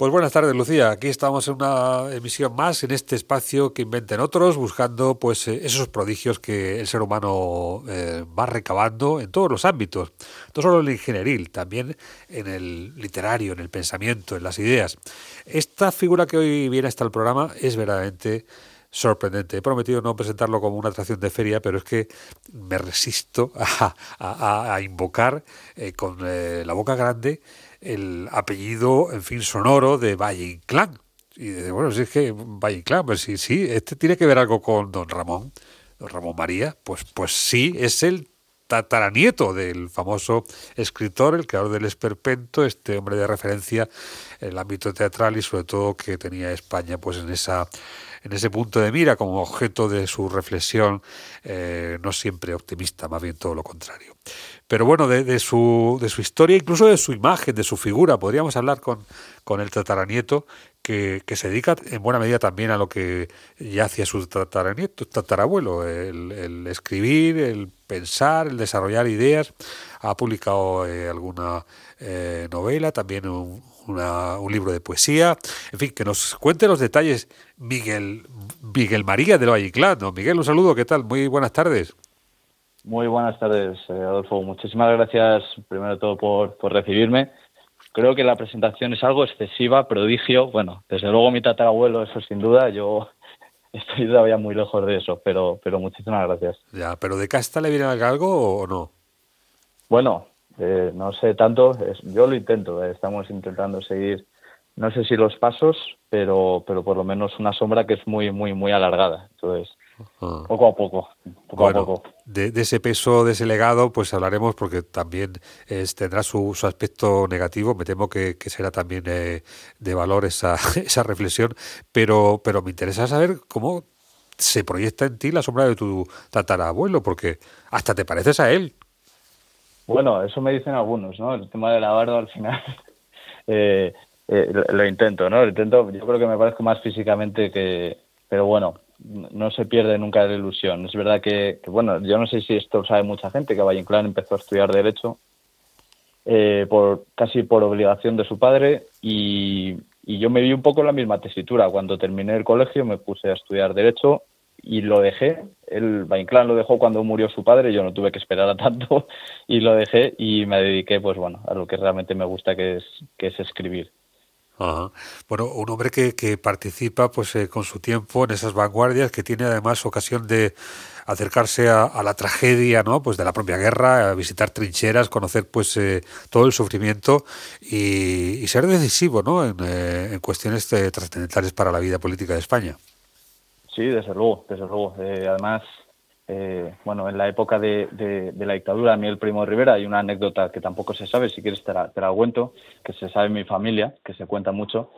Pues buenas tardes, Lucía. Aquí estamos en una emisión más en este espacio que inventen otros, buscando pues eh, esos prodigios que el ser humano eh, va recabando en todos los ámbitos, no solo en el ingenieril, también en el literario, en el pensamiento, en las ideas. Esta figura que hoy viene hasta el programa es verdaderamente sorprendente. He prometido no presentarlo como una atracción de feria, pero es que me resisto a, invocar eh, con la boca grande el apellido, en fin, sonoro de Valle Inclán. Y dice, bueno, si es que Valle Inclán, pues sí, sí, este tiene que ver algo con don Ramón, don Ramón María, pues, pues sí, es el tataranieto del famoso escritor, el creador del Esperpento, este hombre de referencia en el ámbito teatral y sobre todo que tenía España pues en esa en ese punto de mira como objeto de su reflexión, eh, no siempre optimista, más bien todo lo contrario. Pero bueno, de, su, de su historia, incluso de su imagen, de su figura, podríamos hablar con, con el tataranieto, que, que, se dedica en buena medida también a lo que ya hacía su tataranieto, tatarabuelo, el, el escribir, el pensar, el desarrollar ideas. Ha publicado eh, alguna eh, novela, también un, un libro de poesía. En fin, que nos cuente los detalles Miguel, Miguel María de Valle ¿no? Miguel, un saludo, ¿qué tal? Muy buenas tardes. Muy buenas tardes, eh, Adolfo. Muchísimas gracias, primero de todo, por, por recibirme. Creo que la presentación es algo excesiva, prodigio. Bueno, desde luego mi tatarabuelo, eso sin duda. Yo estoy todavía muy lejos de eso, pero, pero muchísimas gracias. Ya, pero ¿de casta le viene algo o no? Bueno, eh, no sé tanto, yo lo intento, eh, estamos intentando seguir, no sé si los pasos, pero, pero por lo menos una sombra que es muy, muy, muy alargada. Entonces, poco a poco, poco a poco. De, ese peso, de ese legado, pues hablaremos porque también tendrá su, su, aspecto negativo. Me temo que, será también eh, de valor esa, esa reflexión, pero, pero me interesa saber cómo se proyecta en ti la sombra de tu tatarabuelo, porque hasta te pareces a él. Bueno, eso me dicen algunos, ¿no? El tema de la barba al final eh, eh, lo, intento, ¿no? Lo intento, yo creo que me parezco más físicamente que... Pero bueno, no se pierde nunca la ilusión. Es verdad que, bueno, yo no sé si esto sabe mucha gente, que Valle Inclán empezó a estudiar Derecho eh, por casi por obligación de su padre y, y yo me vi un poco en la misma tesitura. Cuando terminé el colegio me puse a estudiar Derecho y lo dejé. El Inclán lo dejó cuando murió su padre, yo no tuve que esperar a tanto y lo dejé y me dediqué, pues bueno, a lo que realmente me gusta, que es, que es escribir. Bueno, un hombre que, que participa pues eh, con su tiempo en esas vanguardias, que tiene además ocasión de acercarse a, la tragedia, ¿no? Pues de la propia guerra, a visitar trincheras, conocer pues eh, todo el sufrimiento y, ser decisivo, ¿no? En, eh, en cuestiones trascendentales para la vida política de España. Sí, desde luego, desde luego. Eh, además, eh, bueno, en la época de, la dictadura, a mí el primo Rivera, hay una anécdota que tampoco se sabe, si quieres te la, te la cuento, que se sabe en mi familia, que se cuenta mucho,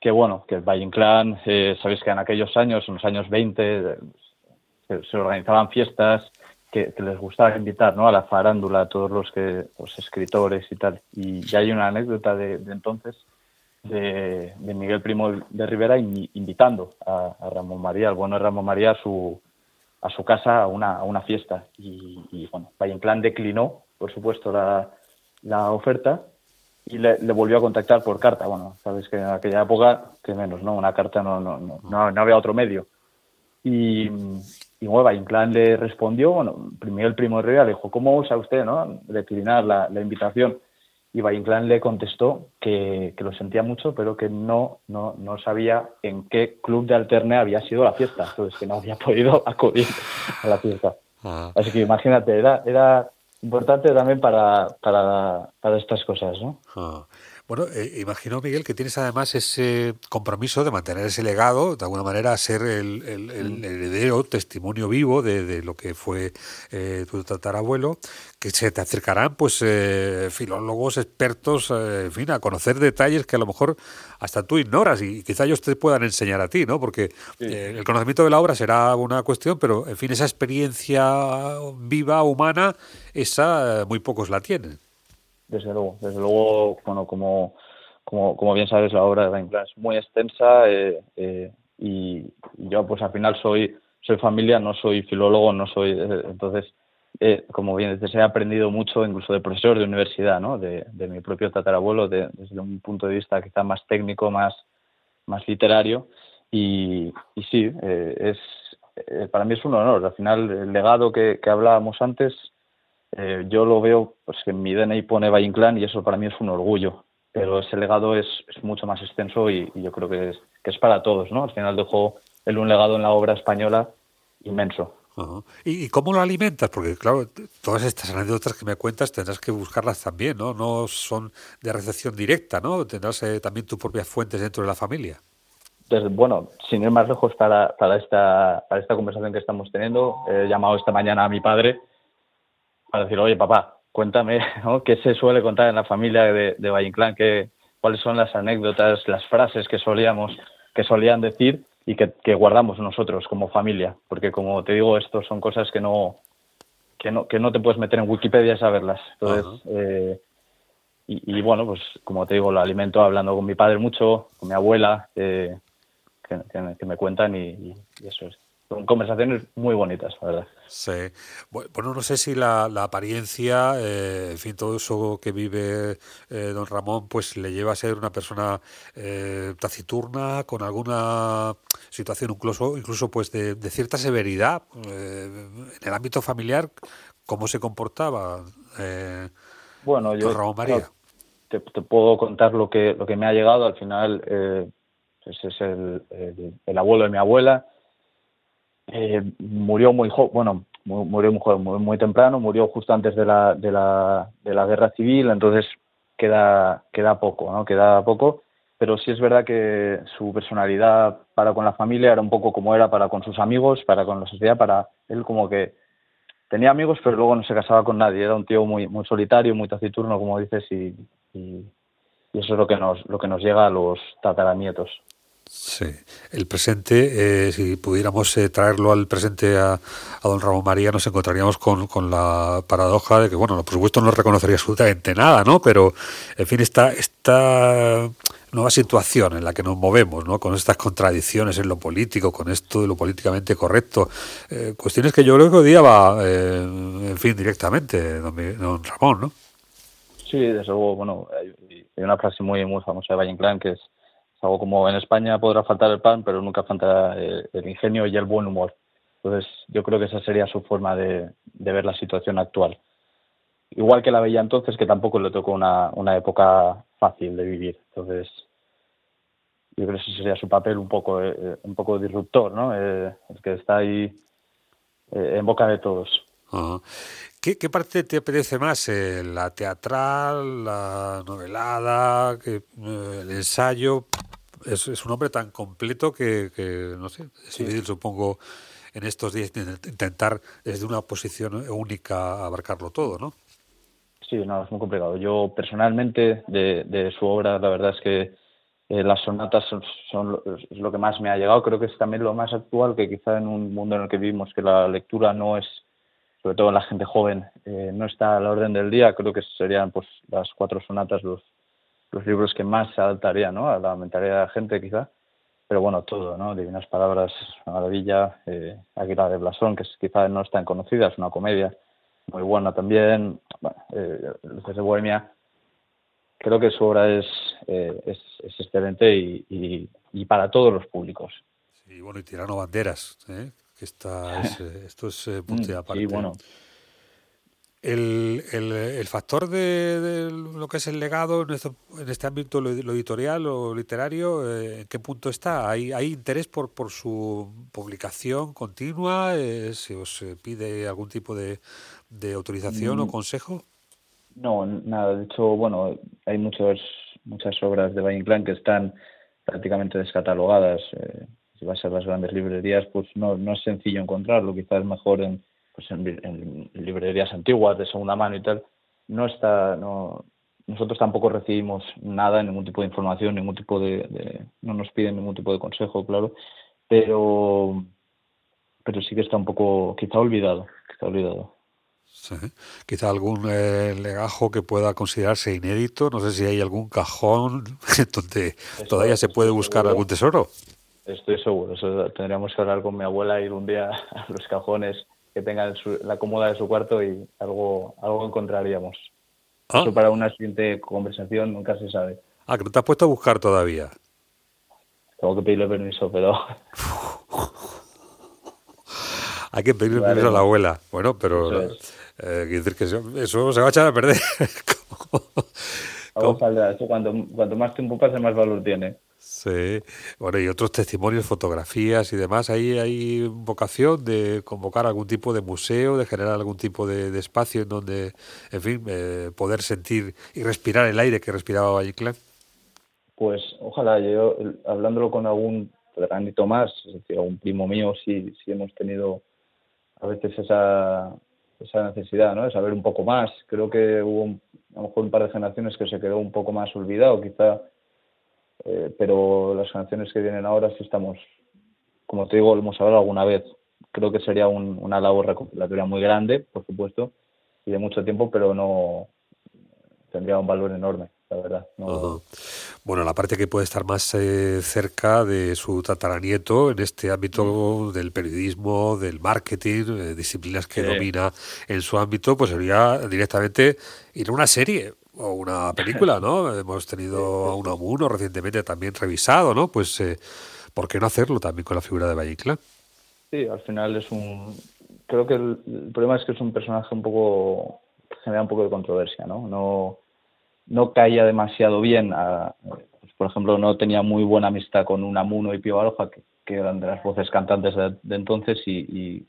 que bueno, que el Valle Inclán, eh, sabéis que en aquellos años, en los años 20, se, organizaban fiestas que, les gustaba invitar ¿no? a la farándula a todos los que los escritores y tal. Y ya hay una anécdota de entonces de, Miguel Primo de Rivera invitando a, Ramón María, el bueno de Ramón María, a su, a su casa a una, a una fiesta. Y, bueno, Valle Inclán declinó, por supuesto, la, la oferta y le, volvió a contactar por carta. Bueno, sabes que en aquella época, que menos, ¿no? Una carta no, no, no, no, había otro medio. Y, y bueno, Inclán le respondió, bueno, Miguel Primo de Rivera le dijo, ¿cómo usa usted, no? Declinar la invitación y Valle le contestó que, lo sentía mucho, pero que no, no, no sabía en qué club de alterne había sido la fiesta, entonces que no había podido acudir a la fiesta. Ah. Así que imagínate, era, era importante también para, para, para estas cosas, ¿no? Ah. Bueno, eh, imagino, Miguel, que tienes además ese compromiso de mantener ese legado, de alguna manera ser el, heredero, testimonio vivo de, lo que fue eh, tu tatarabuelo, que se te acercarán pues eh, filólogos, expertos, en fin, a conocer detalles que a lo mejor hasta tú ignoras y quizá ellos te puedan enseñar a ti, ¿no? Porque el conocimiento de la obra será una cuestión, pero en fin, esa experiencia viva, humana, esa muy pocos la tienen desde luego. Desde luego, bueno, como, como, como bien sabes, la obra de Valle es muy extensa eh, eh, y yo pues al final soy soy familia, no soy filólogo, no soy... Eh, entonces, eh, como bien dices, he aprendido mucho incluso de profesor de universidad, ¿no? De, mi propio tatarabuelo, desde un punto de vista quizá más técnico, más, más literario. Y, sí, eh, es, para mí es un honor. Al final, el legado que, hablábamos antes, yo lo veo, pues que en mi DNI pone Valle Inclán y eso para mí es un orgullo. Pero ese legado es, es mucho más extenso y, yo creo que es, que es para todos, ¿no? Al final dejó él un legado en la obra española inmenso. ¿Y, cómo lo alimentas? Porque, claro, todas estas anécdotas que me cuentas tendrás que buscarlas también, ¿no? No son de recepción directa, ¿no? Tendrás eh, también tus propias fuentes dentro de la familia. Entonces, bueno, sin ir más lejos para, para, esta, para esta conversación que estamos teniendo, he llamado esta mañana a mi padre para decir, oye, papá, cuéntame, ¿no? ¿Qué se suele contar en la familia de, de Valle Inclán? ¿Qué, ¿Cuáles son las anécdotas, las frases que solíamos, que solían decir? y que, guardamos nosotros como familia, porque como te digo, esto son cosas que no, que no, que no te puedes meter en Wikipedia y saberlas. Entonces, eh, y, bueno, pues como te digo, lo alimento hablando con mi padre mucho, con mi abuela, que, que, me cuentan y eso es son conversaciones muy bonitas, la verdad. Sí. Bueno, no sé si la, apariencia, eh, en fin, todo eso que vive eh, don Ramón, pues le lleva a ser una persona eh, taciturna, con alguna situación incluso, incluso pues de, cierta severidad en el ámbito familiar. ¿Cómo se comportaba bueno, yo, don Ramón María? te, puedo contar lo que, lo que me ha llegado. Al final, ese es el, el abuelo de mi abuela eh, murió muy joven, bueno, murió muy joven, muy, temprano, murió justo antes de la, de la, de la guerra civil, entonces queda, queda poco, ¿no? Queda poco, pero sí es verdad que su personalidad para con la familia era un poco como era para con sus amigos, para con la sociedad, para él como que tenía amigos, pero luego no se casaba con nadie, era un tío muy, muy solitario, muy taciturno, como dices, y, y eso es lo que nos, lo que nos llega a los tataranietos. Sí, el presente, eh, si pudiéramos eh, traerlo al presente a, don Ramón María, nos encontraríamos con, con, la paradoja de que, bueno, por supuesto no reconocería absolutamente nada, ¿no? Pero, en fin, esta, esta nueva situación en la que nos movemos, ¿no? Con estas contradicciones en lo político, con esto de lo políticamente correcto, eh, cuestiones que yo creo que odiaba, en fin, directamente, don, don Ramón, ¿no? Sí, desde luego, bueno, hay, una frase muy, muy famosa de Valle Inclán que es algo como en España podrá faltar el pan, pero nunca falta eh, el, ingenio y el buen humor. Entonces, yo creo que esa sería su forma de, ver la situación actual. Igual que la veía entonces, que tampoco le tocó una, una época fácil de vivir. Entonces, yo creo que ese sería su papel un poco, eh, eh, un poco disruptor, ¿no? el que está ahí en boca de todos. ¿Qué, parte te apetece más? ¿La teatral, la novelada, el ensayo? Es, es, un hombre tan completo que, que no sé, es difícil, supongo, en estos días intentar desde una posición única abarcarlo todo, ¿no? Sí, no, es muy complicado. Yo personalmente de, de su obra, la verdad es que eh, las sonatas son, son, es lo que más me ha llegado. Creo que es también lo más actual, que quizá en un mundo en el que vivimos que la lectura no es, sobre todo en la gente joven, eh, no está a la orden del día. Creo que serían pues las cuatro sonatas los los libros que más se adaptarían ¿no? a la mentalidad de la gente quizá, pero bueno, todo, ¿no? Divinas Palabras, una maravilla, eh, Águila de Blasón, que es, quizá no es tan conocida, es una comedia muy buena también, bueno, eh, Luces de Bohemia, creo que su obra es, eh, es, excelente y, y, para todos los públicos. Sí, bueno, y Tirano Banderas, ¿eh? que está, esto es punto aparte. Sí, bueno, el, el, factor de, lo que es el legado en, este ámbito lo, editorial o literario, eh, ¿en qué punto está? ¿Hay, hay interés por, por su publicación continua? Eh, ¿Se os eh, pide algún tipo de, de autorización o mm. consejo? No, nada. De hecho, bueno, hay muchos, muchas obras de Valle Inclán que están prácticamente descatalogadas. si vas a las grandes librerías, pues no, no es sencillo encontrarlo. Quizás es mejor en pues en, librerías antiguas de segunda mano y tal, no está, no, nosotros tampoco recibimos nada, ningún tipo de información, ningún tipo de, no nos piden ningún tipo de consejo, claro, pero, pero sí que está un poco, quizá olvidado, quizá olvidado. Quizá algún eh, legajo que pueda considerarse inédito. No sé si hay algún cajón donde todavía se puede buscar algún tesoro. Estoy seguro. Eso tendríamos que hablar con mi abuela, ir un día a los cajones que tenga su- la cómoda de su cuarto y algo, algo encontraríamos. Ah, Eso para una siguiente conversación nunca se sabe. ah, que no te has puesto a buscar todavía. Tengo que pedirle permiso, pero Hay que pedirle Vale. permiso a la abuela. Bueno, pero Eso eh, decir que eso, eso se va a echar a perder. algo saldrá. Eso cuanto, cuanto más tiempo pase, más valor tiene. Sí, bueno, y otros testimonios, fotografías y demás. Ahí hay vocación de convocar algún tipo de museo, de generar algún tipo de, espacio en donde, en fin, eh, poder sentir y respirar el aire que respiraba Valle Inclán. Pues ojalá, yo hablándolo con algún granito más, es decir, algún primo mío, sí, sí hemos tenido a veces esa, esa necesidad, ¿no? De saber un poco más. Creo que hubo un- a lo mejor un par de generaciones que se quedó un poco más olvidado, quizá, eh, pero las generaciones que vienen ahora sí estamos, como te digo, lo hemos hablado alguna vez. Creo que sería un- una labor recopilatoria muy grande, por supuesto, y de mucho tiempo, pero no tendría un valor enorme, la verdad. No. Bueno, la parte que puede estar más eh, cerca de su tataranieto en este ámbito del periodismo, del marketing, eh, disciplinas que Sí. domina en su ámbito, pues sería directamente ir a una serie o una película, ¿no? Hemos tenido a Unamuno recientemente también revisado, ¿no? Pues, eh, ¿por qué no hacerlo también con la figura de Valle Inclán? Sí, al final es un. Creo que el, el problema es que es un personaje un poco. que genera un poco de controversia, ¿no? No, no caía demasiado bien. A, pues, por ejemplo, no tenía muy buena amistad con Unamuno y Pío Baroja, que, que eran de las voces cantantes de, de entonces, y, y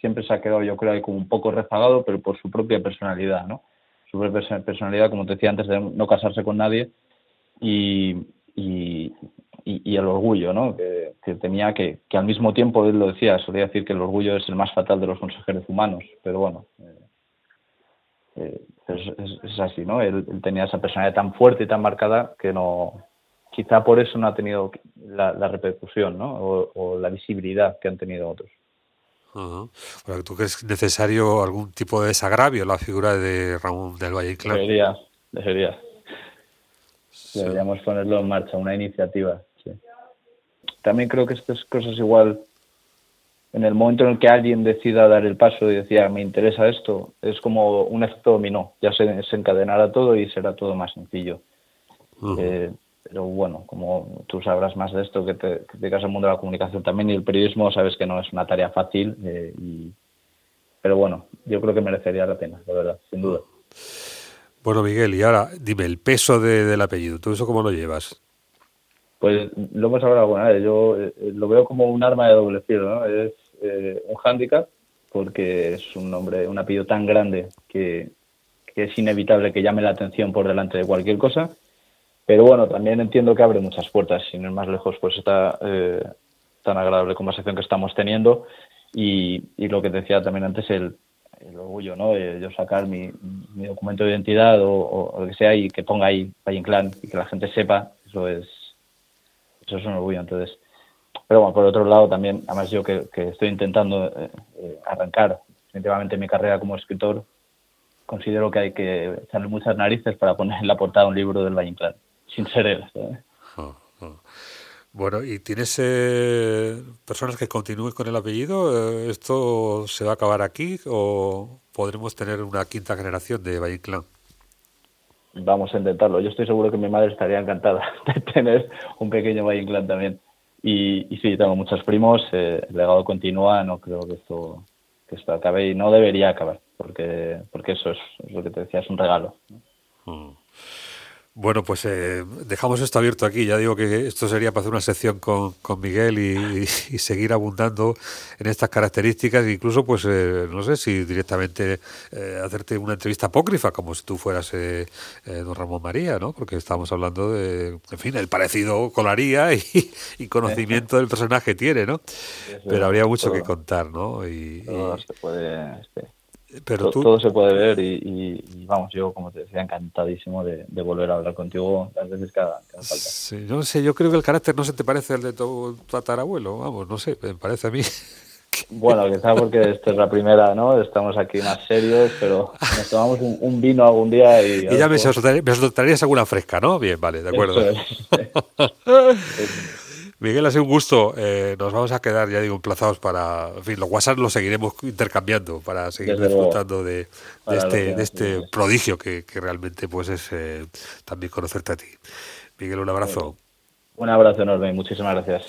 siempre se ha quedado, yo creo, ahí como un poco rezagado, pero por su propia personalidad, ¿no? Su personalidad, como te decía antes, de no casarse con nadie y, el orgullo, ¿no? Que, tenía que, que al mismo tiempo, él lo decía, solía decir que el orgullo es el más fatal de los consejeros humanos, pero bueno, eh, eh, es, así, ¿no? Él, él tenía esa personalidad tan fuerte y tan marcada que no, quizá por eso no ha tenido la, la repercusión, ¿no? O, o la visibilidad que han tenido otros. Ajá. Bueno, ¿Tú crees necesario algún tipo de desagravio la figura de Ramón del Valle Inclán? Debería, debería. Sí. Deberíamos ponerlo en marcha, una iniciativa. sí. También creo que estas cosas igual, en el momento en el que alguien decida dar el paso y decir, "Ah, me interesa esto, es como un efecto dominó. Ya se, se encadenará todo y será todo más sencillo. Eh, pero bueno, como tú sabrás más de esto, que te, que te dedicas al mundo de la comunicación también y el periodismo, sabes que no es una tarea fácil. eh, y, pero bueno, yo creo que merecería la pena, la verdad, sin duda. Bueno, Miguel, y ahora dime el peso de- del apellido. ¿Tú eso cómo lo llevas? Pues lo hemos hablado alguna vez. Yo eh, lo veo como un arma de doble filo, ¿no? Es eh, un hándicap porque es un nombre, un apellido tan grande que, que es inevitable que llame la atención por delante de cualquier cosa. Pero bueno, también entiendo que abre muchas puertas, sin ir más lejos, pues esta eh, tan agradable conversación que estamos teniendo y, lo que decía también antes, el, orgullo, ¿no? Yo sacar mi, documento de identidad o, lo que sea y que ponga ahí Valle Inclán y que la gente sepa, eso es, eso es un orgullo. Entonces, pero bueno, por otro lado también, además yo que, que estoy intentando eh, eh, arrancar definitivamente mi carrera como escritor, considero que hay que echarle muchas narices para poner en la portada un libro del Valle Inclán, sin ser él. ¿sabes? Bueno, ¿y tienes eh, personas que continúen con el apellido? Eh, ¿Esto se va a acabar aquí o podremos tener una quinta generación de Valle Inclán? Vamos a intentarlo. Yo estoy seguro que mi madre estaría encantada de tener un pequeño Valle Inclán también. Y, y sí, tengo muchos primos, eh, el legado continúa, no creo que esto, que esto acabe y no debería acabar, porque, porque eso es, es lo que te decía, es un regalo. Mm. Bueno, pues eh, dejamos esto abierto aquí. Ya digo que esto sería para hacer una sección con, con Miguel y, seguir abundando en estas características. Incluso, pues, eh, no sé si directamente eh, hacerte una entrevista apócrifa, como si tú fueras eh, eh, don Ramón María, ¿no? Porque estamos hablando de, en fin, el parecido colaría y, y conocimiento del personaje tiene, ¿no? Pero habría mucho que contar, ¿no? Y, Todo y- se puede, este, pero tú, todo se puede ver y, y- y vamos, yo como te decía, encantadísimo de, de volver a hablar contigo las veces que haga, que haga falta. Sí, yo no sé, yo creo que el carácter no se te parece al de tu tatarabuelo, vamos, no sé, me parece a mí. Bueno, quizá porque esta es la primera, ¿no? Estamos aquí más serios, pero nos tomamos un, un vino algún día y... Y ya me soltarías, me soltarías alguna fresca, ¿no? Bien, vale, de acuerdo. Eso es. Miguel, ha sido un gusto. Eh, nos vamos a quedar, ya digo, emplazados para. En fin, los WhatsApp los seguiremos intercambiando para seguir disfrutando de, este, de este prodigio que, realmente pues es eh, también conocerte a ti. Miguel, un abrazo. Un abrazo enorme, muchísimas gracias.